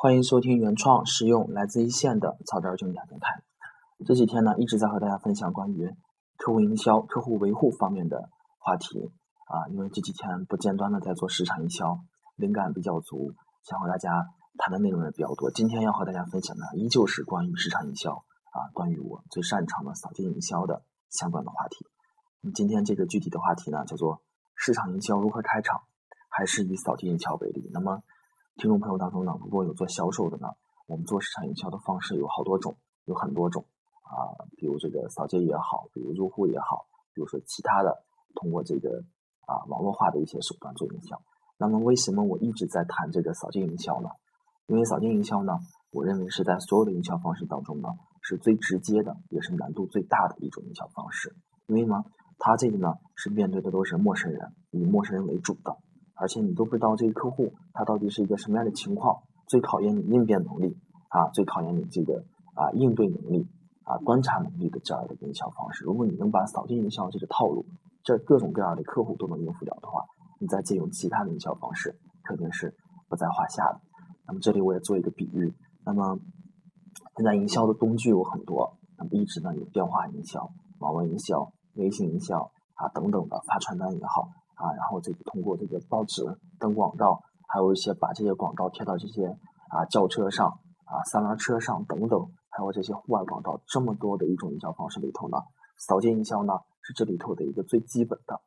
欢迎收听原创实用来自一线的草根儿经典电台。这几天呢，一直在和大家分享关于客户营销、客户维护方面的话题啊。因为这几天不间断的在做市场营销，灵感比较足，想和大家谈的内容也比较多。今天要和大家分享的依旧是关于市场营销啊，关于我最擅长的扫地营销的相关的话题。那今天这个具体的话题呢，叫做市场营销如何开场，还是以扫地营销为例。那么听众朋友当中呢，如果有做销售的呢，我们做市场营销的方式有好多种，有很多种啊，比如这个扫街也好，比如入户也好，比如说其他的通过这个啊网络化的一些手段做营销。那么为什么我一直在谈这个扫街营销呢？因为扫街营销呢，我认为是在所有的营销方式当中呢，是最直接的，也是难度最大的一种营销方式。因为呢，它这个呢是面对的都是陌生人，以陌生人为主的。而且你都不知道这个客户他到底是一个什么样的情况，最考验你应变能力啊，最考验你这个啊应对能力啊观察能力的这样的营销方式。如果你能把扫地营销这个套路，这各种各样的客户都能应付了的话，你再借用其他的营销方式，肯定是不在话下的。那么这里我也做一个比喻，那么现在营销的工具有很多，那么一直呢有电话营销、网络营销、微信营销啊等等的发传单也好。啊，然后这个通过这个报纸登广告，还有一些把这些广告贴到这些啊轿车上啊三轮车上等等，还有这些户外广告，这么多的一种营销方式里头呢，扫街营销呢是这里头的一个最基本的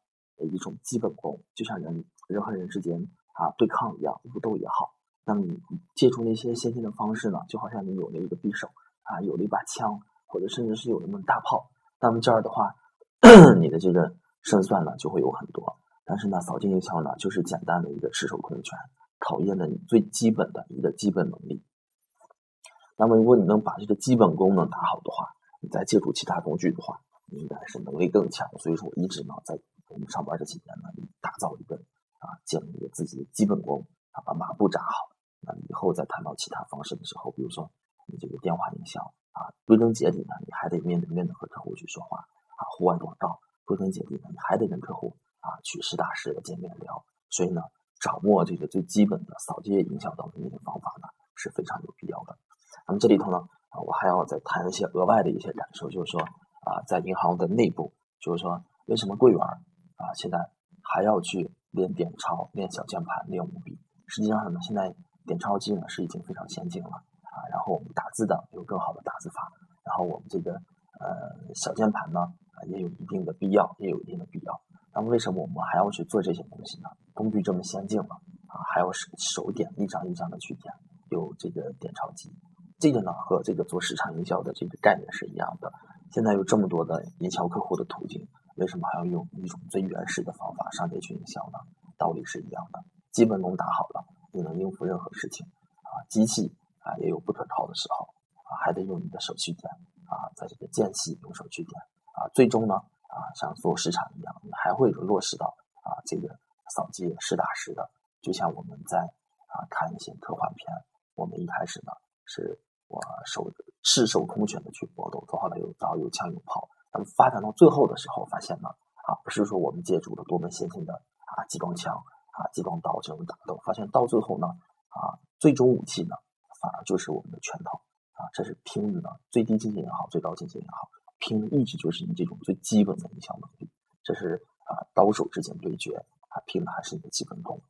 一种基本功，就像人人和人之间啊对抗一样，武斗也好，那么你借助那些先进的方式呢，就好像你有了一个匕首啊，有了一把枪，或者甚至是有那么大炮，那么这儿的话，你的这个胜算呢就会有很多。但是呢，扫街营销呢，就是简单的一个赤手空拳，考验的你最基本的一个基本能力。那么，如果你能把这个基本功能打好的话，你再借助其他工具的话，你应该是能力更强。所以说，我一直呢，在我们上班这几年呢，打造一个啊，建立一个自己的基本功啊，把马步扎好。那以后再谈到其他方式的时候，比如说你这个电话营销啊，归根结底呢，你还得面对面的和客户去说话啊，户外广告归根结底呢，你还得跟客户。啊，去实打实的见面聊，所以呢，掌握这个最基本的扫街营销当中的一些方法呢，是非常有必要的。那么这里头呢，啊，我还要再谈一些额外的一些感受，就是说，啊，在银行的内部，就是说，为什么柜员啊，现在还要去练点钞、练小键盘、练五笔？实际上呢，现在点钞机呢是已经非常先进了啊，然后我们打字的有更好的打字法，然后我们这个呃小键盘呢啊也有一定的必要，也有一定的必要。那么为什么我们还要去做这些东西呢？工具这么先进了啊，还要手手点一张一张的去点，有这个点钞机，这个呢和这个做市场营销的这个概念是一样的。现在有这么多的营销客户的途径，为什么还要用一种最原始的方法上街去营销呢？道理是一样的，基本功打好了，你能应付任何事情啊。机器啊也有不可靠的时候啊，还得用你的手去点啊，在这个间隙用手去点啊，最终呢。啊，像做市场一样，还会落实到啊，这个扫街实打实的。就像我们在啊看一些科幻片，我们一开始呢是我手赤手空拳的去搏斗，到后来有刀有枪有炮。那么发展到最后的时候，发现呢啊，不是说我们借助了多么先进的啊激光枪啊激光刀这种打斗，发现到最后呢啊，最终武器呢反而就是我们的拳头啊，这是拼的呢，最低境界也好，最高境界也好。拼的一直就是你这种最基本的营销能力，这是啊刀手之间对决啊，拼的还是你的基本功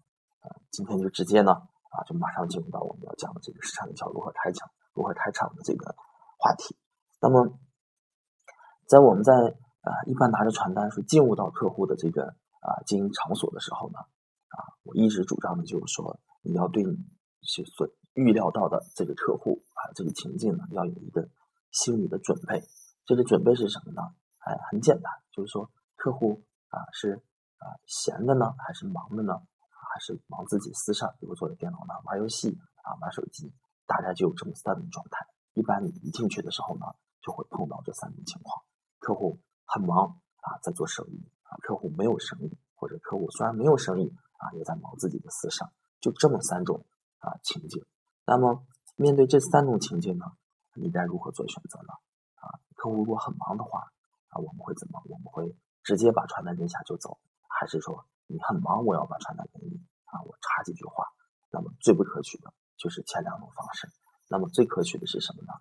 啊。今天就直接呢啊，就马上进入到我们要讲的这个市场营销如何开场、如何开场的这个话题。那么，在我们在啊一般拿着传单是进入到客户的这个啊经营场所的时候呢啊，我一直主张的就是说，你要对你所预料到的这个客户啊这个情境呢，要有一个心理的准备。这个准备是什么呢？哎，很简单，就是说客户啊是啊闲的呢，还是忙的呢？还是忙自己私事，比如坐在电脑那玩游戏啊，玩手机，大概就有这么三种状态。一般你一进去的时候呢，就会碰到这三种情况：客户很忙啊，在做生意啊；客户没有生意，或者客户虽然没有生意啊，也在忙自己的私事。就这么三种啊情景。那么面对这三种情境呢，你该如何做选择呢？啊客户如果很忙的话，啊，我们会怎么？我们会直接把传单扔下就走，还是说你很忙，我要把传单给你啊？我插几句话。那么最不可取的就是前两种方式。那么最可取的是什么呢？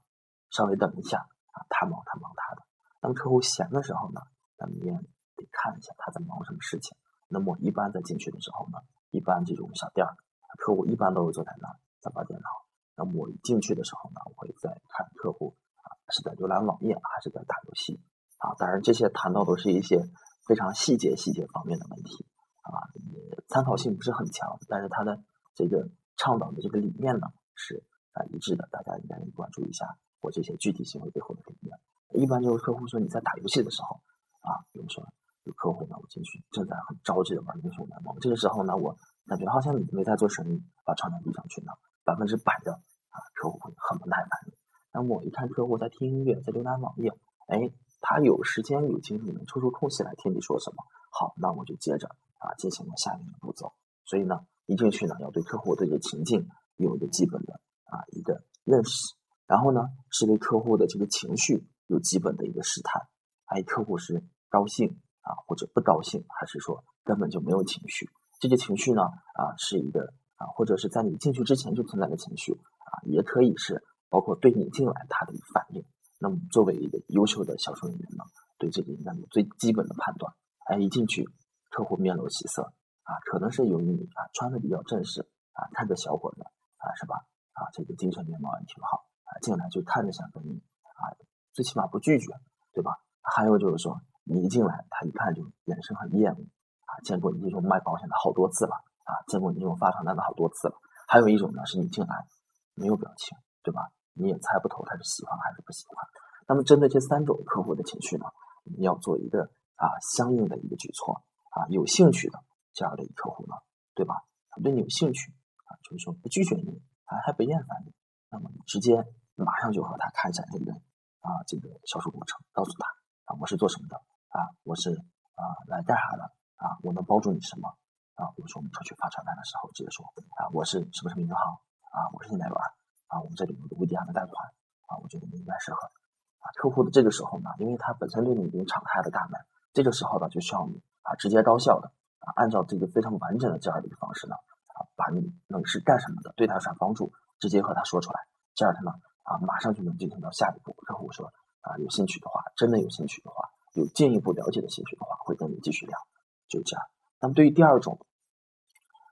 稍微等一下啊，他忙他忙他的。那么客户闲的时候呢，咱们也得看一下他在忙什么事情。那么一般在进去的时候呢，一般这种小店儿，客户一般都是坐在那儿在玩电脑。那么我一进去的时候呢，我会在看客户啊是在浏览网页还是在打游戏啊。当然这些谈到都是一些非常细节细节方面的问题啊，也参考性不是很强，但是他的这个倡导的这个理念呢是啊一致的，大家应该关注一下我这些具体行为背后的理念。一般就是客户说你在打游戏的时候啊，比如说。有客户呢，我进去正在很着急的玩英雄联盟，这个时候呢，我感觉好像你没在做生意，把窗帘递上去呢，百分之百的啊，客户会很不耐烦。那我一看客户在听音乐，在浏览网页，哎，他有时间有精力能抽出空隙来听你说什么，好，那我就接着啊进行了下面的步骤。所以呢，一进去呢，要对客户的这个情境有一个基本的啊一个认识，然后呢，是对客户的这个情绪有基本的一个试探，哎，客户是高兴。啊，或者不高兴，还是说根本就没有情绪？这些情绪呢，啊，是一个啊，或者是在你进去之前就存在的情绪啊，也可以是包括对你进来他的反应。那么作为一个优秀的销售人员呢，对这个应该有最基本的判断。哎，一进去，客户面露喜色啊，可能是由于你啊穿的比较正式啊，看着小伙子啊，是吧？啊，这个精神面貌也挺好啊，进来就看着想跟你啊，最起码不拒绝，对吧？还有就是说。你一进来，他一看就眼神很厌恶啊！见过你这种卖保险的好多次了啊！见过你这种发传单的好多次了。还有一种呢，是你进来没有表情，对吧？你也猜不透他是喜欢还是不喜欢。那么针对这三种客户的情绪呢，我们要做一个啊相应的一个举措啊。有兴趣的这样的一客户呢，对吧？他对你有兴趣啊，就是说不拒绝你啊，还不厌烦你，那么你直接马上就和他开展这个啊这个销售过程，告诉他啊我是做什么的。啊，我是啊来干啥的啊？我能帮助你什么啊？比如说我们出去发传单的时候，直接说啊，我是什么什么银行啊？我是信贷员啊，我们这里有个无抵押的贷款啊，我觉得你应该适合啊。客户的这个时候呢，因为他本身对你已经敞开了大门，这个时候呢，就需要你啊直接高效的啊，按照这个非常完整的这样的一个方式呢啊，把你能是干什么的，对他啥帮助，直接和他说出来，这样他呢啊，马上就能进行到下一步。客户说啊，有兴趣的话，真的有兴趣的话。有进一步了解的兴趣的话，会跟你继续聊，就这样。那么对于第二种，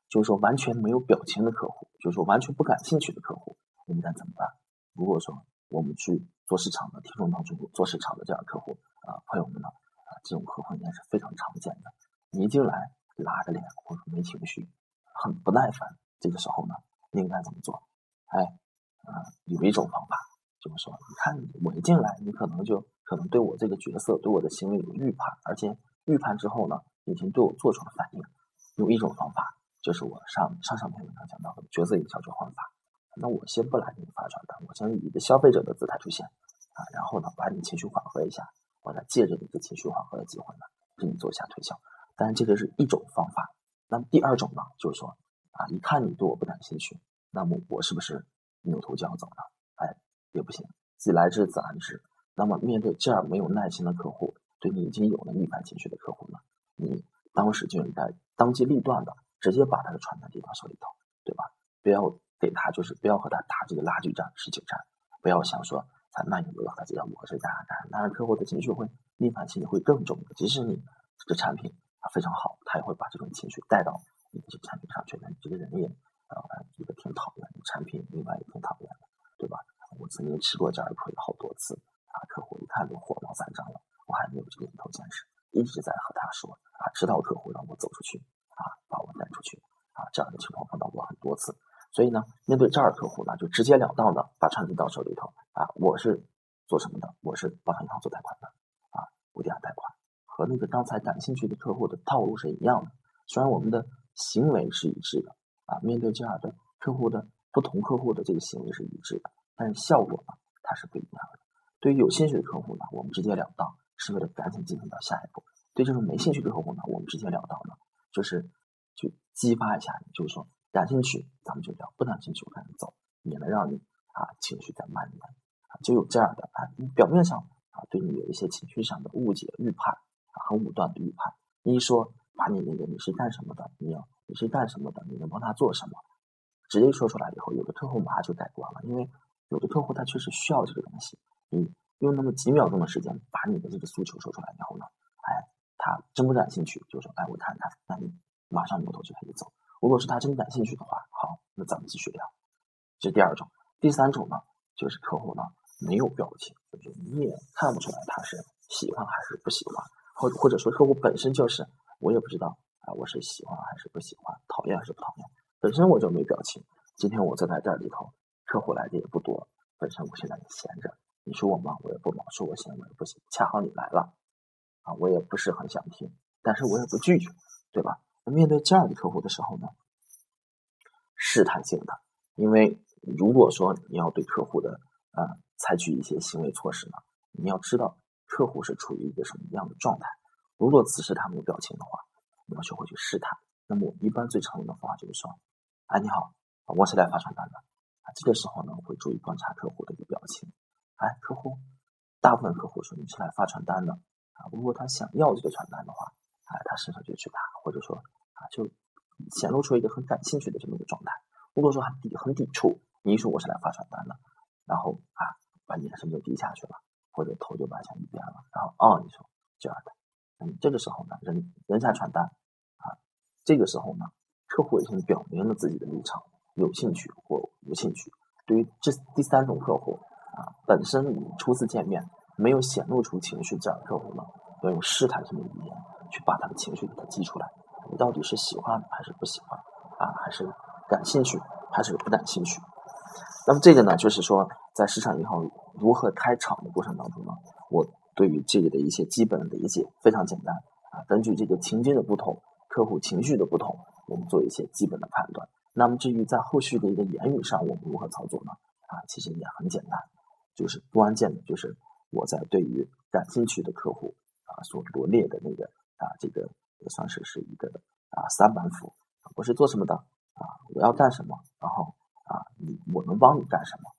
就是说完全没有表情的客户，就是说完全不感兴趣的客户，我们该怎么办？如果说我们去做市场的听众当中做市场的这样客户啊，朋友们呢啊，这种客户应该是非常常见的。你一进来拉着脸或者没情绪，很不耐烦，这个时候呢，你应该怎么做？哎，啊，有一种方法。就是说，你看我一进来，你可能就可能对我这个角色、对我的行为有预判，而且预判之后呢，已经对我做出了反应。有一种方法，就是我上上上篇文章讲到的角色营销转换法。那我先不来给你发传单，我先以一个消费者的姿态出现啊，然后呢，把你情绪缓和一下，我再借着你的情绪缓和的机会呢，给你做一下推销。当然，这个是一种方法。那么第二种呢，就是说啊，一看你对我不感兴趣，那么我是不是扭头就要走了？哎。也不行，既来之则安之。那么面对这样没有耐心的客户，对你已经有了逆反情绪的客户呢，你当时就应该当机立断的直接把他的传单递到手里头，对吧？不要给他，就是不要和他打这个拉锯战、持久战，不要想说才卖你个盒子药，我是干啥干啥，那客户的情绪会逆反心理会更重。即使你这个产品啊非常好，他也会把这种情绪带到你的这个产品上去。那你这个人也啊一个挺讨厌，产品另外也挺讨厌的，对吧？我曾经吃过这样的亏好多次啊！客户一看就火冒三丈了，我还没有这个头坚持，一直在和他说啊，直到客户让我走出去啊，把我带出去啊，这样的情况碰到过很多次。所以呢，面对这样的客户呢，就直截了当的把产品到手里头啊，我是做什么的？我是保险银行做贷款的啊，无抵押贷款，和那个刚才感兴趣的客户的套路是一样的。虽然我们的行为是一致的啊，面对这样的客户的不同客户的这个行为是一致的。但是效果呢，它是不一样的。对于有兴趣的客户呢，我们直截了当，是为了赶紧进行到下一步；对这种没兴趣的客户呢，我们直截了当呢，就是去激发一下，就是说感兴趣咱们就聊，不感兴趣我赶紧走，免得让你啊情绪再蔓延啊。就有这样的啊，你表面上啊对你有一些情绪上的误解、预判啊，很武断的预判。一说把你那个你是干什么的，你要你是干什么的，你能帮他做什么？直接说出来以后，有的客户马上就改观了，因为有的客户他确实需要这个东西。你用那么几秒钟的时间把你的这个诉求说出来以后呢，哎，他真不感兴趣，就说哎我谈谈，那你马上扭头就可以走。如果是他真感兴趣的话，好，那咱们继续聊。这是第二种，第三种呢，就是客户呢没有表情，就是你也看不出来他是喜欢还是不喜欢，或或者说客户本身就是我也不知道啊，我是喜欢还是不喜欢，讨厌还是不讨厌。本身我就没表情。今天我坐在店里头，客户来的也不多。本身我现在也闲着，你说我忙我也不忙，说我闲我也不闲。恰好你来了，啊，我也不是很想听，但是我也不拒绝，对吧？面对这样的客户的时候呢，试探性的，因为如果说你要对客户的呃采取一些行为措施呢，你要知道客户是处于一个什么样的状态。如果此时他没有表情的话，你要学会去试探。那么我一般最常用的方法就是说，哎，你好，我是来发传单的。啊，这个时候呢，会注意观察客户的一个表情。哎，客户，大部分客户说你是来发传单的。啊，如果他想要这个传单的话，哎，他伸手就去拿，或者说啊，就显露出一个很感兴趣的这么一个状态。如果说很抵很抵触，你一说我是来发传单的，然后啊，把眼神就低下去了，或者头就摆向一边了，然后哦，你说这样的，嗯，这个时候呢，人人下传单啊。这个时候呢，客户已经表明了自己的立场，有兴趣或无兴趣。对于这第三种客户啊，本身你初次见面没有显露出情绪这样的客户呢，要用试探性的语言去把他的情绪给他激出来。你到底是喜欢还是不喜欢啊？还是感兴趣还是不感兴趣？那么这个呢，就是说在市场银行如何开场的过程当中呢，我对于这个的一些基本的理解非常简单啊，根据这个情境的不同。客户情绪的不同，我们做一些基本的判断。那么至于在后续的一个言语上，我们如何操作呢？啊，其实也很简单，就是关键的就是我在对于感兴趣的客户啊所罗列的那个啊这个也算是是一个啊三板斧。我是做什么的啊？我要干什么？然后啊你我能帮你干什么？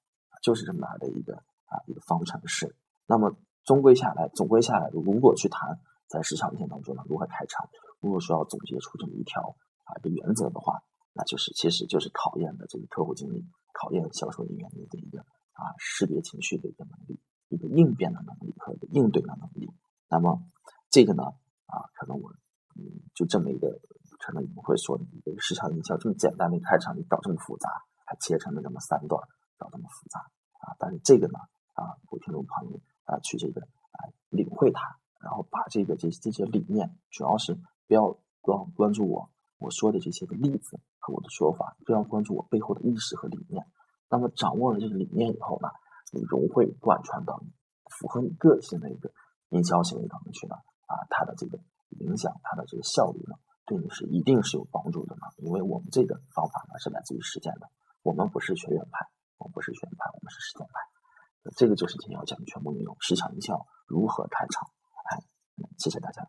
就是这么来的一个啊一个方程式。那么终归下来，总归下来，如果去谈在市场营销当中呢如何开场？如果说要总结出这么一条啊一个原则的话，那就是其实就是考验的这个客户经理，考验销售人员的一个啊识别情绪的一个能力，一个应变的能力和应对的能力。那么这个呢啊，可能我就这么一个，可能你们会说一个市场营销这么简单的开场，你搞这么复杂，还切成了这么三段，搞这么复杂啊？但是这个呢啊，我听众朋友啊去这个啊领会它，然后把这个这这些理念，主要是。不要光关注我我说的这些个例子和我的说法，不要关注我背后的意识和理念。那么掌握了这个理念以后呢，你融会贯穿到你符合你个性的一个营销行为当中去呢，啊，它的这个影响，它的这个效率呢，对你是一定是有帮助的呢。因为我们这个方法呢是来自于实践的，我们不是学院派，我们不是学院派，我们是实践派。这个就是今天要讲的全部内容：市场营销如何开场。哎，谢谢大家。